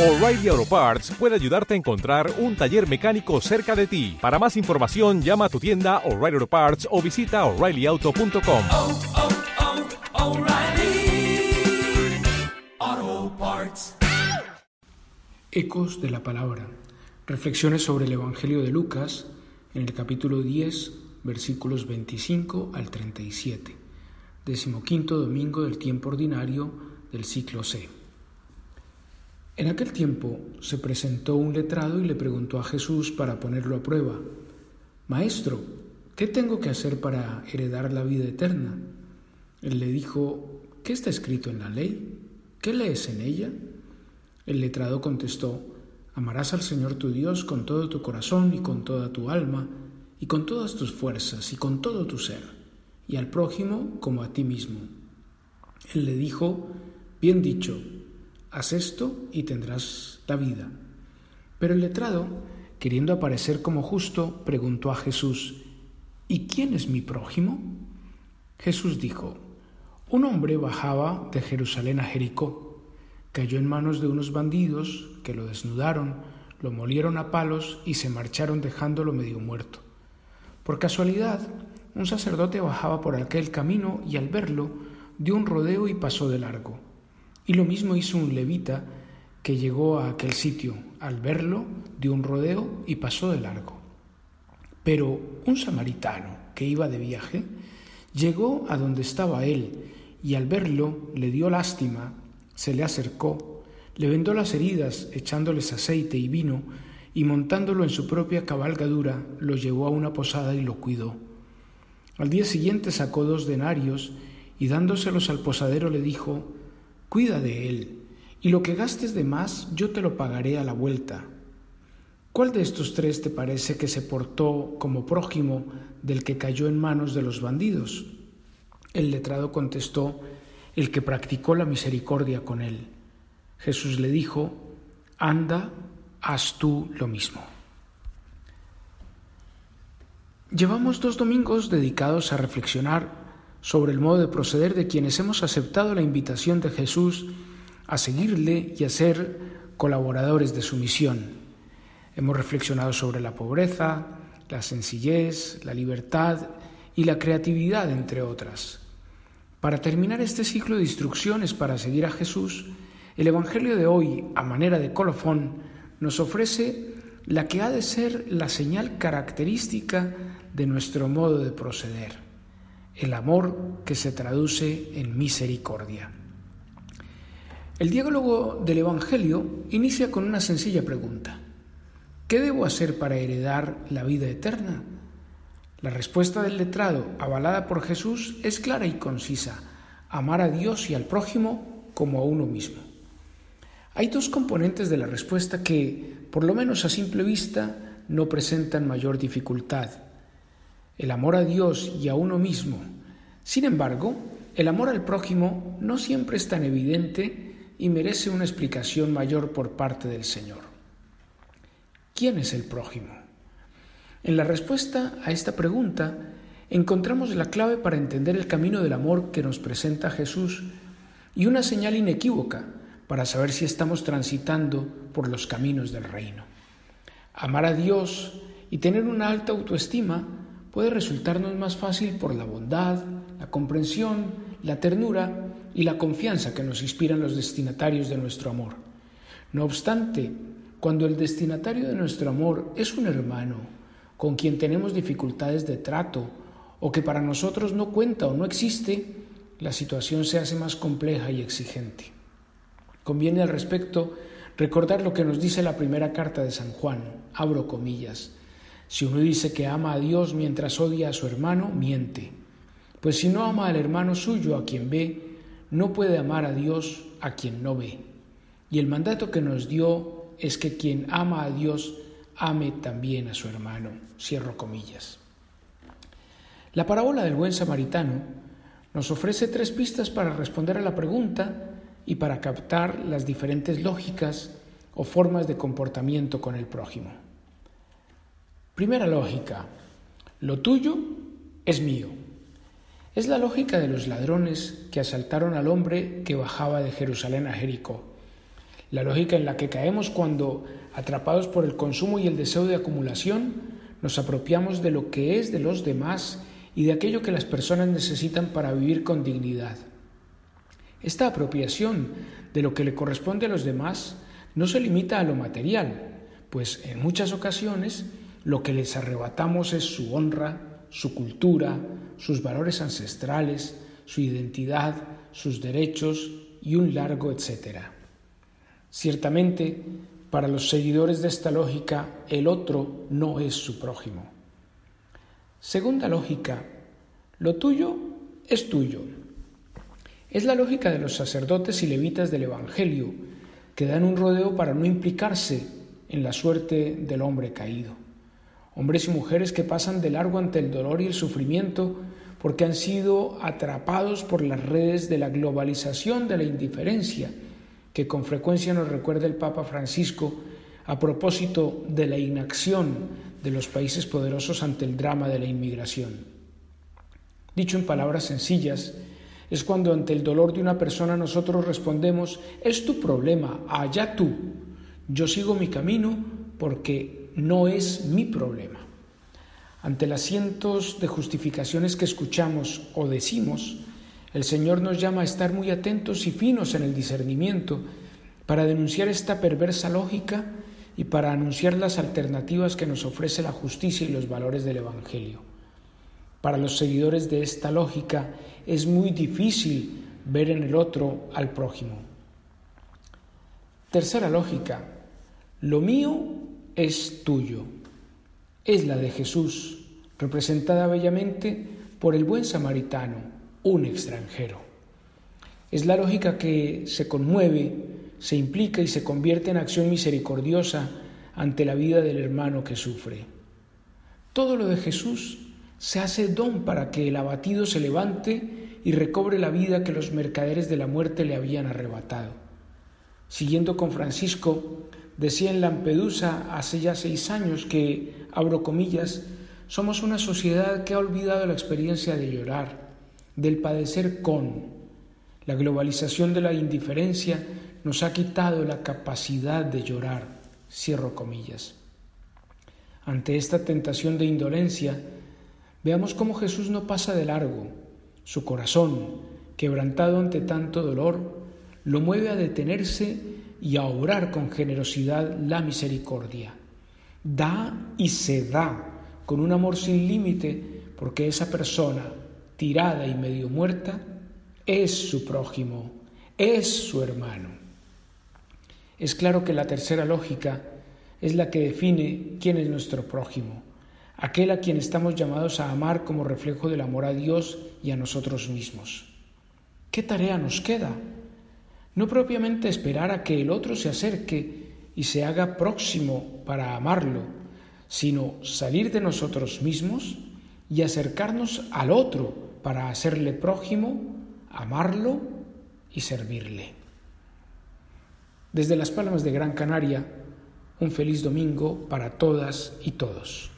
O'Reilly Auto Parts puede ayudarte a encontrar un taller mecánico cerca de ti. Para más información, llama a tu tienda O'Reilly Auto Parts o visita oreillyauto.com. oh, oh, Parts. Ecos de la Palabra. Reflexiones sobre el Evangelio de Lucas en el capítulo 10, versículos 25 al 37. Decimoquinto domingo del tiempo ordinario del ciclo C. En aquel tiempo se presentó un letrado y le preguntó a Jesús para ponerlo a prueba, Maestro, ¿qué tengo que hacer para heredar la vida eterna? Él le dijo, ¿qué está escrito en la ley? ¿Qué lees en ella? El letrado contestó, Amarás al Señor tu Dios con todo tu corazón y con toda tu alma, y con todas tus fuerzas y con todo tu ser, y al prójimo como a ti mismo. Él le dijo, Bien dicho, haz esto y tendrás la vida. Pero el letrado, queriendo aparecer como justo, preguntó a Jesús, ¿Y quién es mi prójimo? Jesús dijo, un hombre bajaba de Jerusalén a Jericó, cayó en manos de unos bandidos que lo desnudaron, lo molieron a palos y se marcharon dejándolo medio muerto. Por casualidad, un sacerdote bajaba por aquel camino y al verlo dio un rodeo y pasó de largo. Y lo mismo hizo un levita que llegó a aquel sitio. Al verlo, dio un rodeo y pasó de largo. Pero un samaritano que iba de viaje llegó a donde estaba él y al verlo le dio lástima, se le acercó, le vendó las heridas echándoles aceite y vino y montándolo en su propia cabalgadura lo llevó a una posada y lo cuidó. Al día siguiente sacó dos denarios y dándoselos al posadero le dijo, Cuida de él, y lo que gastes de más yo te lo pagaré a la vuelta. ¿Cuál de estos tres te parece que se portó como prójimo del que cayó en manos de los bandidos? El letrado contestó, el que practicó la misericordia con él. Jesús le dijo, anda, haz tú lo mismo. Llevamos dos domingos dedicados a reflexionar sobre el modo de proceder de quienes hemos aceptado la invitación de Jesús a seguirle y a ser colaboradores de su misión. Hemos reflexionado sobre la pobreza, la sencillez, la libertad y la creatividad, entre otras. Para terminar este ciclo de instrucciones para seguir a Jesús, el Evangelio de hoy, a manera de colofón, nos ofrece la que ha de ser la señal característica de nuestro modo de proceder el amor que se traduce en misericordia. El diálogo del Evangelio inicia con una sencilla pregunta. ¿Qué debo hacer para heredar la vida eterna? La respuesta del letrado, avalada por Jesús, es clara y concisa. Amar a Dios y al prójimo como a uno mismo. Hay dos componentes de la respuesta que, por lo menos a simple vista, no presentan mayor dificultad el amor a Dios y a uno mismo. Sin embargo, el amor al prójimo no siempre es tan evidente y merece una explicación mayor por parte del Señor. ¿Quién es el prójimo? En la respuesta a esta pregunta encontramos la clave para entender el camino del amor que nos presenta Jesús y una señal inequívoca para saber si estamos transitando por los caminos del reino. Amar a Dios y tener una alta autoestima puede resultarnos más fácil por la bondad, la comprensión, la ternura y la confianza que nos inspiran los destinatarios de nuestro amor. No obstante, cuando el destinatario de nuestro amor es un hermano con quien tenemos dificultades de trato o que para nosotros no cuenta o no existe, la situación se hace más compleja y exigente. Conviene al respecto recordar lo que nos dice la primera carta de San Juan, abro comillas, si uno dice que ama a Dios mientras odia a su hermano, miente. Pues si no ama al hermano suyo a quien ve, no puede amar a Dios a quien no ve. Y el mandato que nos dio es que quien ama a Dios ame también a su hermano. Cierro comillas. La parábola del buen samaritano nos ofrece tres pistas para responder a la pregunta y para captar las diferentes lógicas o formas de comportamiento con el prójimo. Primera lógica, lo tuyo es mío. Es la lógica de los ladrones que asaltaron al hombre que bajaba de Jerusalén a Jericó. la lógica en la que caemos cuando, atrapados por el consumo y el deseo de acumulación, nos apropiamos de lo que es de los demás y de aquello que las personas necesitan para vivir con dignidad. Esta apropiación de lo que le corresponde a los demás no se limita a lo material, pues en muchas ocasiones lo que les arrebatamos es su honra, su cultura, sus valores ancestrales, su identidad, sus derechos y un largo etcétera. Ciertamente, para los seguidores de esta lógica, el otro no es su prójimo. Segunda lógica, lo tuyo es tuyo. Es la lógica de los sacerdotes y levitas del Evangelio, que dan un rodeo para no implicarse en la suerte del hombre caído. Hombres y mujeres que pasan de largo ante el dolor y el sufrimiento porque han sido atrapados por las redes de la globalización de la indiferencia, que con frecuencia nos recuerda el Papa Francisco a propósito de la inacción de los países poderosos ante el drama de la inmigración. Dicho en palabras sencillas, es cuando ante el dolor de una persona nosotros respondemos, es tu problema, allá tú, yo sigo mi camino porque no es mi problema. Ante las cientos de justificaciones que escuchamos o decimos, el Señor nos llama a estar muy atentos y finos en el discernimiento para denunciar esta perversa lógica y para anunciar las alternativas que nos ofrece la justicia y los valores del Evangelio. Para los seguidores de esta lógica es muy difícil ver en el otro al prójimo. Tercera lógica, lo mío es tuyo. Es la de Jesús, representada bellamente por el buen samaritano, un extranjero. Es la lógica que se conmueve, se implica y se convierte en acción misericordiosa ante la vida del hermano que sufre. Todo lo de Jesús se hace don para que el abatido se levante y recobre la vida que los mercaderes de la muerte le habían arrebatado. Siguiendo con Francisco, Decía en Lampedusa hace ya seis años que, abro comillas, somos una sociedad que ha olvidado la experiencia de llorar, del padecer con. La globalización de la indiferencia nos ha quitado la capacidad de llorar, cierro comillas. Ante esta tentación de indolencia, veamos cómo Jesús no pasa de largo. Su corazón, quebrantado ante tanto dolor, lo mueve a detenerse y a obrar con generosidad la misericordia. Da y se da con un amor sin límite porque esa persona, tirada y medio muerta, es su prójimo, es su hermano. Es claro que la tercera lógica es la que define quién es nuestro prójimo, aquel a quien estamos llamados a amar como reflejo del amor a Dios y a nosotros mismos. ¿Qué tarea nos queda? No propiamente esperar a que el otro se acerque y se haga próximo para amarlo, sino salir de nosotros mismos y acercarnos al otro para hacerle prójimo, amarlo y servirle. Desde las Palmas de Gran Canaria, un feliz domingo para todas y todos.